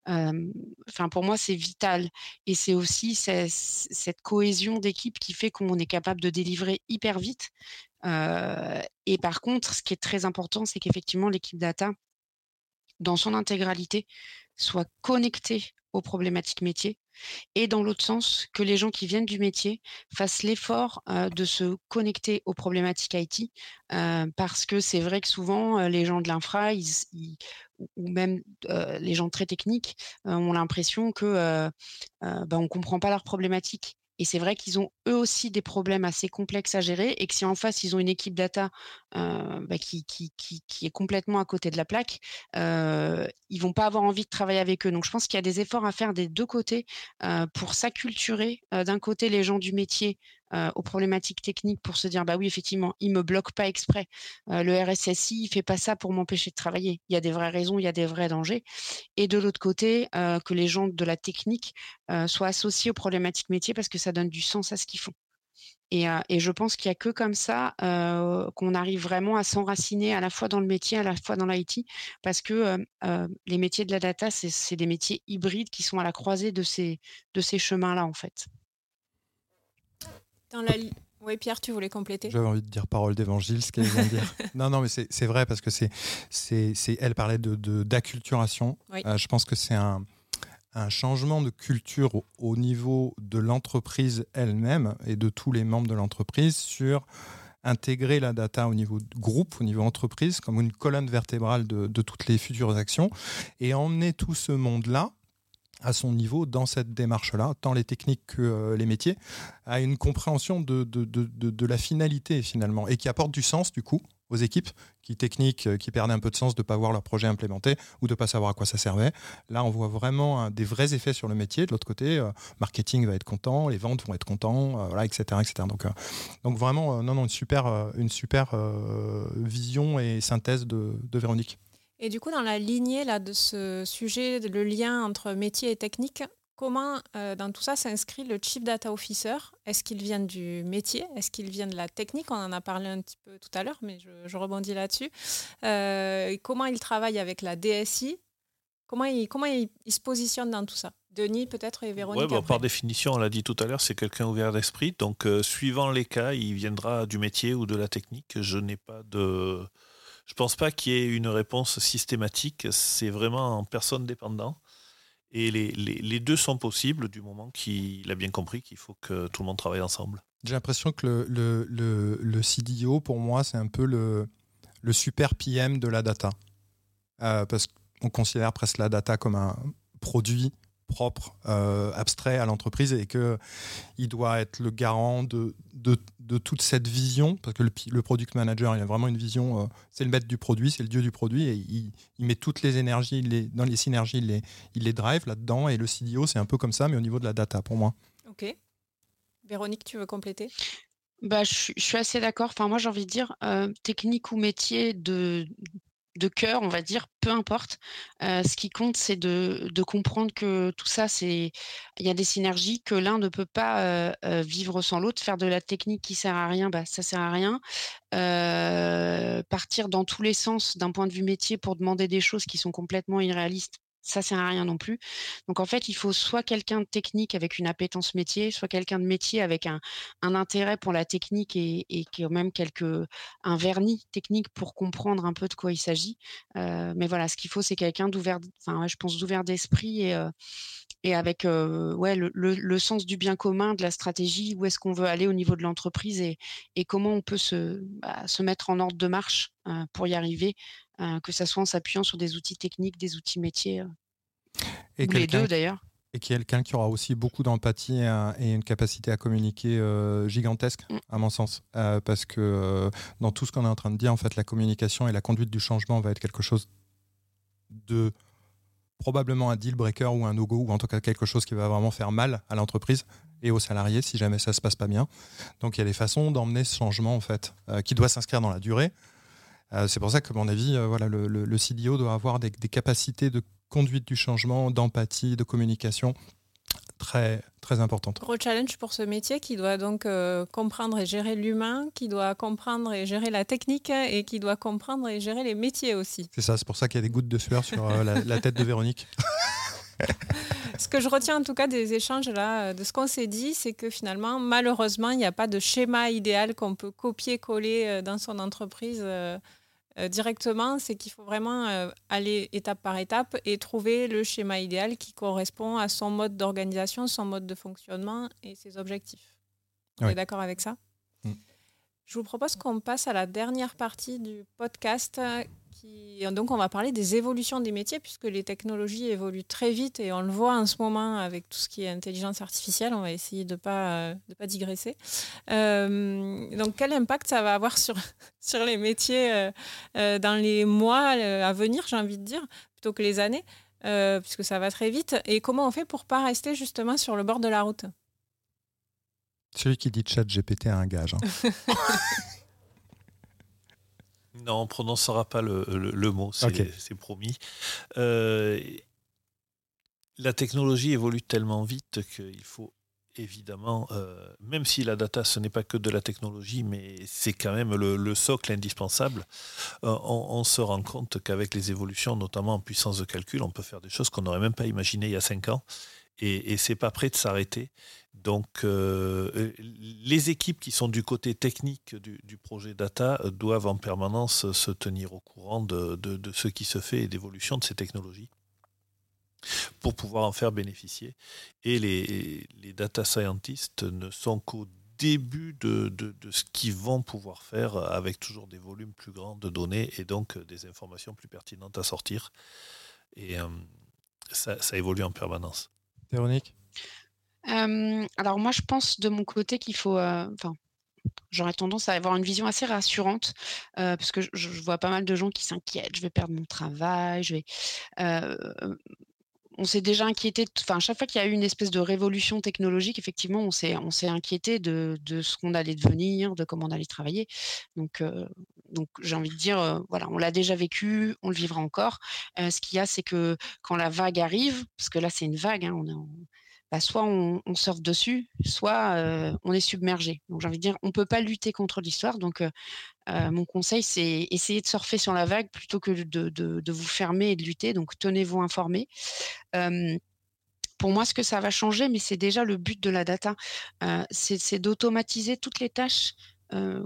pour moi, c'est vital. Et c'est aussi cette cohésion d'équipe qui fait qu'on est capable de délivrer hyper vite. et par contre, ce qui est très important, c'est qu'effectivement, l'équipe data, dans son intégralité, soit connectée aux problématiques métiers et dans l'autre sens, que les gens qui viennent du métier fassent l'effort de se connecter aux problématiques IT, parce que c'est vrai que souvent, les gens de l'infra, ou même les gens très techniques, ont l'impression que bah, on ne comprend pas leurs problématiques. Et c'est vrai qu'ils ont eux aussi des problèmes assez complexes à gérer et que si en face ils ont une équipe data euh, bah, qui, est complètement à côté de la plaque, euh, ils vont pas avoir envie de travailler avec eux. Donc je pense qu'il y a des efforts à faire des deux côtés euh, pour s'acculturer. Euh, d'un côté les gens du métier euh, aux problématiques techniques pour se dire bah oui effectivement il me bloque pas exprès. Euh, le RSSI il fait pas ça pour m'empêcher de travailler. Il y a des vraies raisons il y a des vrais dangers. Et de l'autre côté euh, que les gens de la technique soient associés aux problématiques métiers parce que ça donne du sens à ce qu'ils font. Et, et, je pense qu'il n'y a que comme ça qu'on arrive vraiment à s'enraciner à la fois dans le métier, à la fois dans l'IT, parce que les métiers de la data, c'est des métiers hybrides qui sont à la croisée de ces, de ces chemins-là, en fait. Oui, Pierre, tu voulais compléter? J'avais envie de dire parole d'évangile, ce qu'elle vient de dire. non, non, mais c'est vrai parce que c'est, c'est, elle parlait de, d'acculturation. Euh, je pense que c'est un, un, changement de culture au, niveau de l'entreprise elle-même et de tous les membres de l'entreprise sur intégrer la data au niveau groupe, au niveau entreprise, comme une colonne vertébrale de, de toutes les futures actions et emmener tout ce monde-là à son niveau dans cette démarche-là, tant les techniques que euh, les métiers, à une compréhension de, de, de, la finalité finalement, et qui apporte du sens du coup aux équipes qui techniques euh, qui perdaient un peu de sens de ne pas voir leur projet implémenté ou de ne pas savoir à quoi ça servait. Là, on voit vraiment des vrais effets sur le métier. De l'autre côté, euh, marketing va être content, les ventes vont être contents, voilà, etc., etc. Donc, donc vraiment, non, non, une super, une super vision et synthèse de Véronique. Et du coup, dans la lignée là, de ce sujet, le lien entre métier et technique, comment dans tout ça s'inscrit le Chief Data Officer? Est-ce qu'il vient du métier? Est-ce qu'il vient de la technique? On en a parlé un petit peu tout à l'heure, mais je, rebondis là-dessus. comment il travaille avec la DSI Comment il, comment il, se positionne dans tout ça? Denis, peut-être, et Véronique ouais, Par définition, on l'a dit tout à l'heure, c'est quelqu'un ouvert d'esprit. Donc, suivant les cas, il viendra du métier ou de la technique. Je n'ai pas de je pense pas qu'il y ait une réponse systématique. C'est vraiment en personne dépendant. Et les, les, deux sont possibles du moment qu'il a bien compris qu'il faut que tout le monde travaille ensemble. J'ai l'impression que le, le, le, CDO, pour moi, c'est un peu le, le super PM de la data. Euh, parce qu'on considère presque la data comme un produit propre, euh, abstrait à l'entreprise et qu'il doit être le garant de, de, de, toute cette vision, parce que le, le, product manager, il a vraiment une vision, euh, c'est le maître du produit, c'est le dieu du produit, et il, il met toutes les énergies, les, dans les synergies, il les, il les drive là-dedans, et le CDO, c'est un peu comme ça, mais au niveau de la data pour moi. Ok. Véronique, tu veux compléter? Bah, je, je, suis assez d'accord. Enfin, moi, j'ai envie de dire, euh, technique ou métier de, de cœur, on va dire, peu importe. ce qui compte, c'est de, comprendre que tout ça, c'est il y a des synergies que l'un ne peut pas vivre sans l'autre. Faire de la technique qui sert à rien, bah, ça sert à rien. partir dans tous les sens d'un point de vue métier pour demander des choses qui sont complètement irréalistes, ça sert à rien non plus. Donc en fait, il faut soit quelqu'un de technique avec une appétence métier, soit quelqu'un de métier avec un, intérêt pour la technique et, et quand même quelques un vernis technique pour comprendre un peu de quoi il s'agit. Euh, mais voilà, ce qu'il faut, c'est quelqu'un d'ouvert, enfin, je pense d'ouvert d'esprit et euh, avec euh, ouais le, sens du bien commun, de la stratégie, où est-ce qu'on veut aller au niveau de l'entreprise et, et comment on peut se bah, se mettre en ordre de marche pour y arriver euh, que ce soit en s'appuyant sur des outils techniques, des outils métiers, euh, et ou les deux d'ailleurs. Et quelqu'un qui aura aussi beaucoup d'empathie et, une capacité à communiquer euh, gigantesque, mm. à mon sens. parce que dans tout ce qu'on est en train de dire, en fait, la communication et la conduite du changement va être quelque chose de probablement un deal breaker ou un no-go, ou en tout cas quelque chose qui va vraiment faire mal à l'entreprise et aux salariés si jamais ça se passe pas bien. Donc il y a des façons d'emmener ce changement, en fait, qui doit s'inscrire dans la durée. Euh, c'est pour ça que, à mon avis, euh, voilà, le, le, CDO doit avoir des, capacités de conduite du changement, d'empathie, de communication très, très importantes. Gros challenge pour ce métier qui doit donc euh, comprendre et gérer l'humain, qui doit comprendre et gérer la technique et qui doit comprendre et gérer les métiers aussi. C'est ça, c'est pour ça qu'il y a des gouttes de sueur sur la, tête de Véronique. ce que je retiens en tout cas des échanges là, de ce qu'on s'est dit, c'est que finalement, malheureusement, il n'y a pas de schéma idéal qu'on peut copier-coller dans son entreprise. Euh, directement, c'est qu'il faut vraiment euh, aller étape par étape et trouver le schéma idéal qui correspond à son mode d'organisation, son mode de fonctionnement et ses objectifs. Vous êtes d'accord avec ça? Mm. Je vous propose qu'on passe à la dernière partie du podcast donc, on va parler des évolutions des métiers, puisque les technologies évoluent très vite et on le voit en ce moment avec tout ce qui est intelligence artificielle. On va essayer de ne pas, de pas digresser. Euh, donc, quel impact ça va avoir sur, sur les métiers euh, euh, dans les mois à venir, j'ai envie de dire, plutôt que les années, puisque ça va très vite. Et comment on fait pour ne pas rester justement sur le bord de la route? Celui qui dit chat GPT a un gage. Hein. Non, on ne prononcera pas le, le, mot, c'est promis. Euh, la technologie évolue tellement vite qu'il faut évidemment, euh, même si la data, ce n'est pas que de la technologie, mais c'est quand même le, socle indispensable, euh, on, se rend compte qu'avec les évolutions, notamment en puissance de calcul, on peut faire des choses qu'on n'aurait même pas imaginées il y a cinq ans. Et, et c'est pas prêt de s'arrêter. Donc, euh, euh, les équipes qui sont du côté technique du, projet data euh, doivent en permanence se tenir au courant de, ce qui se fait et d'évolution de ces technologies pour pouvoir en faire bénéficier. Et les, data scientists ne sont qu'au début de, ce qu'ils vont pouvoir faire avec toujours des volumes plus grands de données et donc des informations plus pertinentes à sortir. Et ça, ça évolue en permanence. Véronique? Alors moi, je pense de mon côté qu'il faut, enfin, j'aurais tendance à avoir une vision assez rassurante, parce que je vois pas mal de gens qui s'inquiètent: «Je vais perdre mon travail, je vais» on s'est déjà inquiété enfin, chaque fois qu'il y a eu une espèce de révolution technologique, effectivement, on s'est inquiété de de ce qu'on allait devenir, de comment on allait travailler. Donc donc j'ai envie de dire, voilà, on l'a déjà vécu, on le vivra encore. ce qu'il y a, c'est que quand la vague arrive, parce que là, c'est une vague, hein, on est bah, soit on, surfe dessus, soit on est submergé. Donc j'ai envie de dire, on ne peut pas lutter contre l'histoire. Donc mon conseil, c'est essayer de surfer sur la vague plutôt que de, vous fermer et de lutter. Donc tenez-vous informés pour moi, ce que ça va changer, mais c'est déjà le but de la data, c'est d'automatiser toutes les tâches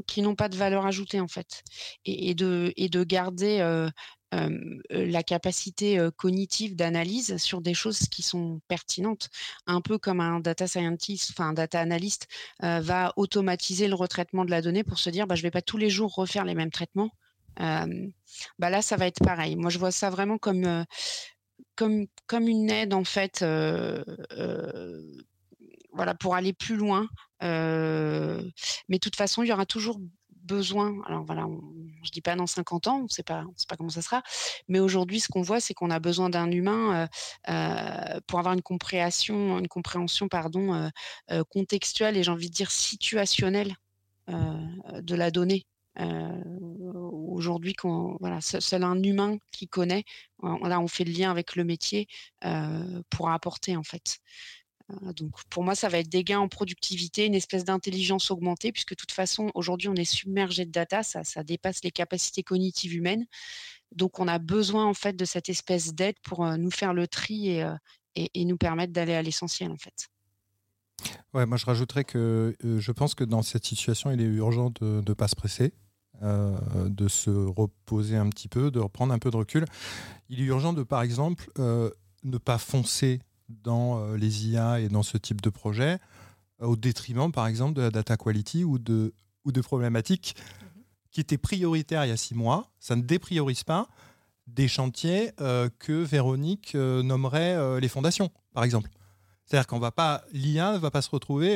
qui n'ont pas de valeur ajoutée en fait, et de garder la capacité cognitive d'analyse sur des choses qui sont pertinentes, un peu comme un data scientist, enfin un data analyst va automatiser le retraitement de la donnée pour se dire, bah, je vais pas tous les jours refaire les mêmes traitements. bah là, ça va être pareil. Moi, je vois ça vraiment comme comme, comme une aide en fait voilà, pour aller plus loin. mais de toute façon, il y aura toujours Alors voilà, je dis pas dans 50 ans, on sait pas, on sait pas comment ça sera. Mais aujourd'hui, ce qu'on voit, c'est qu'on a besoin d'un humain pour avoir une compréhension, une compréhension pardon contextuelle et j'ai envie de dire situationnelle de la donnée. Aujourd'hui, voilà, seul un humain qui connaît, là, on fait le lien avec le métier pour apporter en fait. Donc pour moi, ça va être des gains en productivité, une espèce d'intelligence augmentée, puisque de toute façon, aujourd'hui, on est submergé de data, ça, dépasse les capacités cognitives humaines. Donc on a besoin en fait de cette espèce d'aide pour nous faire le tri et, et, nous permettre d'aller à l'essentiel en fait. Ouais, moi je rajouterais que je pense que dans cette situation, il est urgent de ne pas se presser. Euh, de se reposer un petit peu, de reprendre un peu de recul. Il est urgent de, par exemple, euh, ne pas foncer dans euh, les IA et dans ce type de projet au détriment, par exemple, de la data quality ou de, ou de problématiques mhm. qui étaient prioritaires il y a six mois. Ça ne dépriorise pas des chantiers que Véronique nommerait les fondations, par exemple. C'est-à-dire qu'on va pas, l'IA ne va pas se retrouver.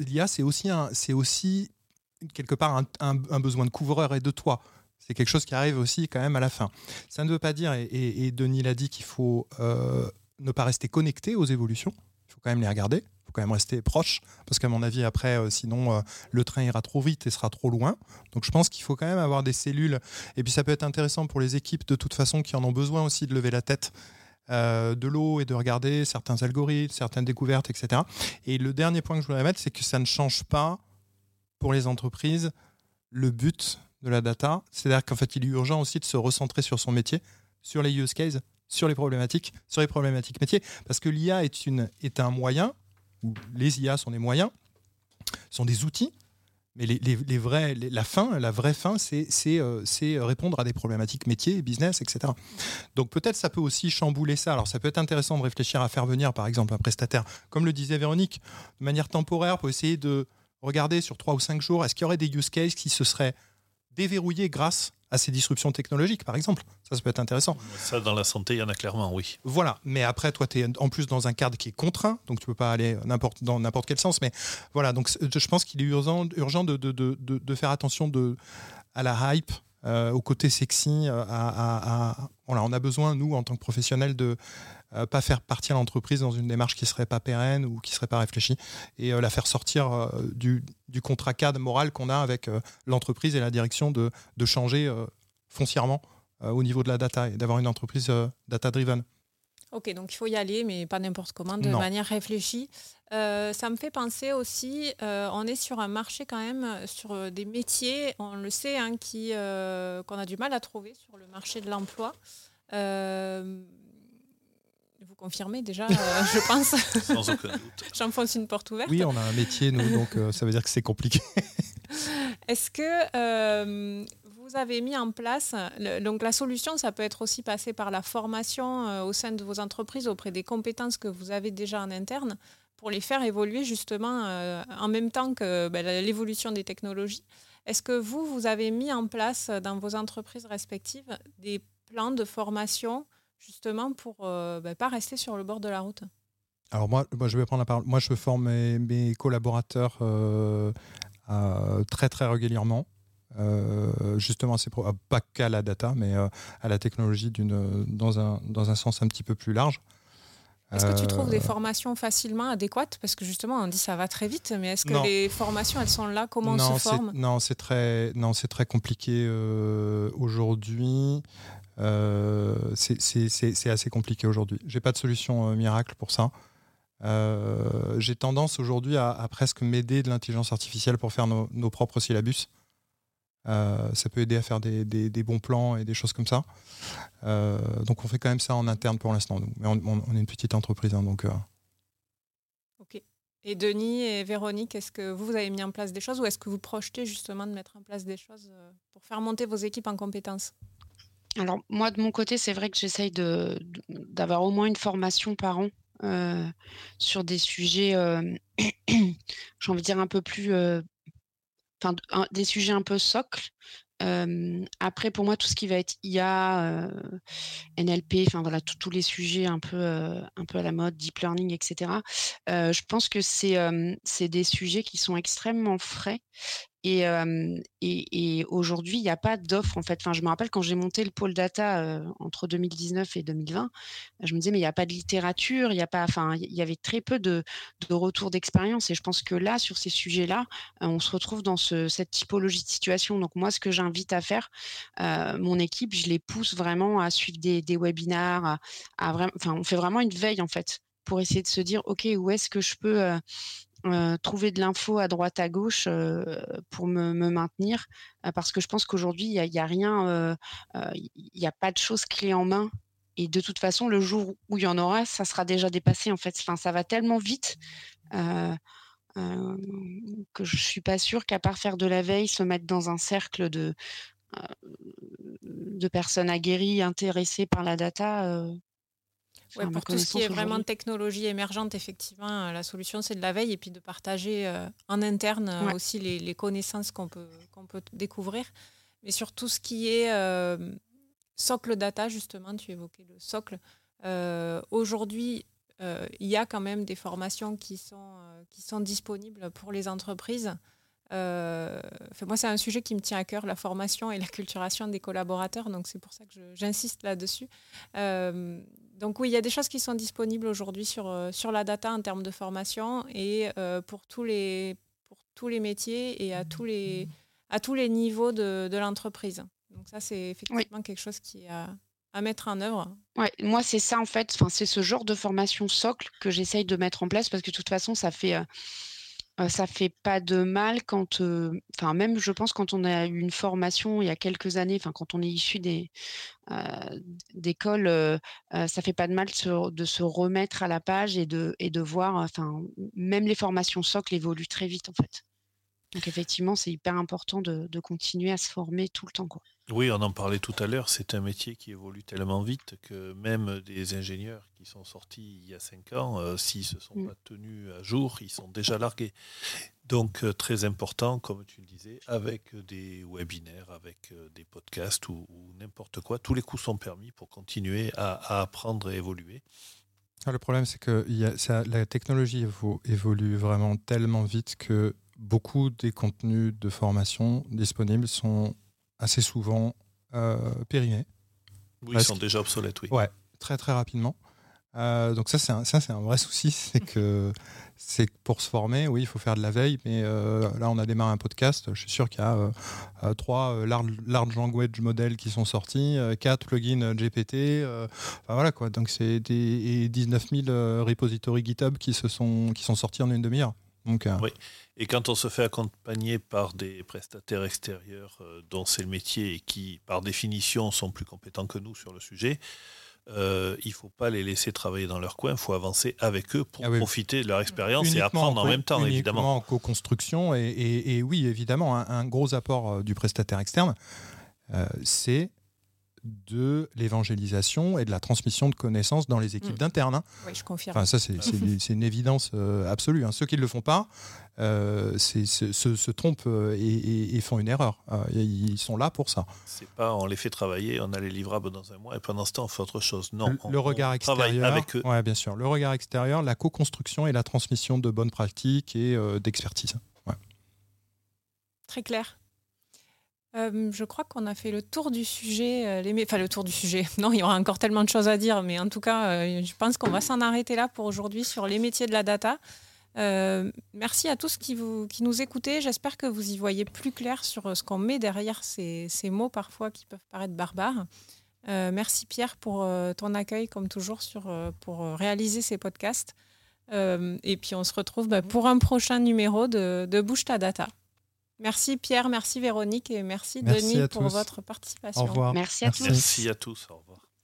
L'IA, c'est aussi, c'est aussi quelque part un, besoin de couvreur et de toit. C'est quelque chose qui arrive aussi quand même à la fin. Ça ne veut pas dire, et, Denis l'a dit, qu'il faut euh, ne pas rester connecté aux évolutions. Il faut quand même les regarder. Il faut quand même rester proche, parce qu'à mon avis, après, euh, sinon, euh, le train ira trop vite et sera trop loin. Donc je pense qu'il faut quand même avoir des cellules. Et puis ça peut être intéressant pour les équipes, de toute façon, qui en ont besoin aussi de lever la tête. de l'eau et de regarder certains algorithmes, certaines découvertes, etc. Et le dernier point que je voudrais mettre, c'est que ça ne change pas pour les entreprises le but de la data. C'est-à-dire qu'en fait, il est urgent aussi de se recentrer sur son métier, sur les use cases, sur les problématiques, sur les problématiques métiers. Parce que l'IA est, est un moyen, les IA sont des moyens, sont des outils, mais les, vrais, la fin, la vraie fin, c'est euh, répondre à des problématiques métiers, business, etc. Donc peut-être ça peut aussi chambouler ça. Alors ça peut être intéressant de réfléchir à faire venir, par exemple, un prestataire, comme le disait Véronique, de manière temporaire, pour essayer de Regardez sur trois ou cinq jours, est-ce qu'il y aurait des use cases qui se seraient déverrouillés grâce à ces disruptions technologiques, par exemple. Ça, ça peut être intéressant. Ça, dans la santé, il y en a clairement, oui. Voilà, mais après, toi, tu es en plus dans un cadre qui est contraint, donc tu peux pas aller dans n'importe quel sens. Mais voilà, donc je pense qu'il est urgent, urgent de, de, de, de, faire attention de, à la hype, euh, au côté sexy. Euh, on a besoin, nous, en tant que professionnels, de euh, pas faire partir l'entreprise dans une démarche qui serait pas pérenne ou qui serait pas réfléchie et la faire sortir du, contrat cadre moral qu'on a avec l'entreprise et la direction de, de changer foncièrement au niveau de la data et d'avoir une entreprise data-driven. Ok, donc il faut y aller, mais pas n'importe comment, de manière réfléchie. Euh, ça me fait penser aussi, euh, on est sur un marché quand même, sur euh, des métiers, on le sait, hein, qui, qu'on a du mal à trouver sur le marché de l'emploi. vous confirmez déjà, je pense. Sans aucun doute. J'enfonce une porte ouverte. Oui, on a un métier, nous, donc ça veut dire que c'est compliqué. Est-ce que vous avez mis en place, donc la solution, ça peut être aussi passé par la formation au sein de vos entreprises auprès des compétences que vous avez déjà en interne pour les faire évoluer justement euh, en même temps que ben, l'évolution des technologies. Est-ce que vous, vous avez mis en place dans vos entreprises respectives des plans de formation justement pour ne euh, ben, pas rester sur le bord de la route? Alors moi, moi, je vais prendre la parole. Moi, je forme mes, collaborateurs euh, très très régulièrement. Justement, c'est pas qu'à la data, mais à la technologie dans un, dans un sens un petit peu plus large. Est-ce que tu trouves des euh, formations facilement adéquates? Parce que justement, on dit ça va très vite, mais est-ce que les formations, elles sont là? Comment on se forme? Non, c'est très, non, c'est très compliqué euh, aujourd'hui. Euh, c'est assez compliqué aujourd'hui. J'ai pas de solution miracle pour ça. J'ai tendance aujourd'hui à, presque m'aider de l'intelligence artificielle pour faire nos, propres syllabus. Ça peut aider à faire des, bons plans et des choses comme ça. donc on fait quand même ça en interne pour l'instant. Mais on, est une petite entreprise, hein, donc. Ok. Et Denis et Véronique, est-ce que vous avez mis en place des choses ou est-ce que vous projetez justement de mettre en place des choses pour faire monter vos équipes en compétences? Alors moi de mon côté, c'est vrai que j'essaye de d'avoir au moins une formation par an, sur des sujets, j'ai envie de dire un peu plus, des sujets un peu socles. après pour moi tout ce qui va être IA, NLP, enfin voilà tous les sujets un peu, un peu à la mode, deep learning etc. je pense que c'est des sujets qui sont extrêmement frais et, aujourd'hui, il n'y a pas d'offre en fait. Enfin, je me rappelle quand j'ai monté le pôle data entre 2019 et 2020, je me disais mais il n'y a pas de littérature, il y a pas, enfin, il y avait très peu de, de retours d'expérience. Et je pense que là, sur ces sujets-là, on se retrouve dans ce, cette typologie de situation. Donc moi, ce que j'invite à faire, mon équipe, je les pousse vraiment à suivre des, des webinars, à, à vraiment, enfin, on fait vraiment une veille en fait pour essayer de se dire ok où est-ce que je peux trouver de l'info à droite à gauche pour me, maintenir parce que je pense qu'aujourd'hui il n'y a, rien il n'y a pas de choses clés en main. Et de toute façon le jour où il y en aura ça sera déjà dépassé en fait. Ça va tellement vite que je suis pas sûre qu'à part faire de la veille se mettre dans un cercle de de personnes aguerries intéressées par la data pour tout ce qui est vraiment technologie émergente, effectivement, la solution, c'est de la veille et puis de partager euh, en interne euh, aussi les, connaissances qu'on peut, qu'on peut découvrir. Mais sur tout ce qui est euh, socle data, justement, tu évoquais le socle. Aujourd'hui, il y a quand même des formations qui sont, qui sont disponibles pour les entreprises. moi, c'est un sujet qui me tient à cœur, la formation et la culturation des collaborateurs. Donc, c'est pour ça que j'insiste là-dessus donc oui, il y a des choses qui sont disponibles aujourd'hui sur, euh, sur la data en termes de formation et euh, pour, tous les, pour tous les métiers et à tous les, à tous les niveaux de, de l'entreprise. Donc ça, c'est effectivement quelque chose qui est à, à mettre en œuvre. Ouais, moi, c'est ça en fait, enfin, c'est ce genre de formation socle que j'essaye de mettre en place parce que de toute façon, ça fait... Euh, ça fait pas de mal quand, même je pense quand on a eu une formation il y a quelques années, enfin quand on est issu des d'écoles, ça fait pas de mal de se, de se, remettre à la page et de et de voir, enfin même les formations socles évoluent très vite en fait. Donc effectivement, c'est hyper important de, de, continuer à se former tout le temps. Quoi. Oui, on en parlait tout à l'heure, c'est un métier qui évolue tellement vite que même des ingénieurs qui sont sortis il y a cinq ans, euh, s'ils ne se sont mm. pas tenus à jour, ils sont déjà largués. Donc euh, très important, comme tu le disais, avec des webinaires, avec euh, des podcasts ou, n'importe quoi, tous les coups sont permis pour continuer à, apprendre et évoluer. Ah, le problème, c'est que y a, la technologie évolue vraiment tellement vite que beaucoup des contenus de formation disponibles sont assez souvent euh, périmés. Oui, ils sont déjà obsolètes, oui. Ouais, très très rapidement. Euh, donc ça c'est un, ça c'est un vrai souci, c'est que c'est pour se former, oui, il faut faire de la veille, mais euh, là on a démarré un podcast, je suis sûr qu'il y a euh, trois large, large, language models qui sont sortis, quatre plugins GPT, enfin voilà quoi, donc c'est des 19 000 repositories GitHub qui se sont qui sont sortis en une demi-heure. Donc, oui. Et quand on se fait accompagner par des prestataires extérieurs euh, dont c'est le métier et qui, par définition, sont plus compétents que nous sur le sujet, euh, il ne faut pas les laisser travailler dans leur coin, il faut avancer avec eux pour ah profiter de leur expérience et apprendre en même temps, évidemment. en co-construction, et, oui, évidemment, un, gros apport euh, du prestataire externe, c'est de l'évangélisation et de la transmission de connaissances dans les équipes mm. d'internes. Hein. Oui, je confirme. Enfin, ça, c'est une évidence euh, absolue. Hein. Ceux qui ne le font pas euh, se, trompent euh, et, font une erreur. ils sont là pour ça. C'est pas on les fait travailler, on a les livrables dans un mois et pendant ce temps on fait autre chose. Non, le, regard extérieur, avec eux. Ouais, bien sûr. Le regard extérieur, la co-construction et la transmission de bonnes pratiques et d'expertise. Très clair. Euh, je crois qu'on a fait le tour du sujet. Euh, les... Enfin, le tour du sujet. Non, il y aura encore tellement de choses à dire, mais en tout cas, euh, je pense qu'on va s'en arrêter là pour aujourd'hui sur les métiers de la data. merci à tous qui, vous, nous écoutez. J'espère que vous y voyez plus clair sur ce qu'on met derrière ces, mots parfois qui peuvent paraître barbares. merci Pierre pour ton accueil, comme toujours, pour réaliser ces podcasts. et puis on se retrouve bah, pour un prochain numéro de, de ta data. Merci Pierre, merci Véronique et merci, Denis pour votre participation. Au revoir. Merci à tous. Merci à tous. Au revoir.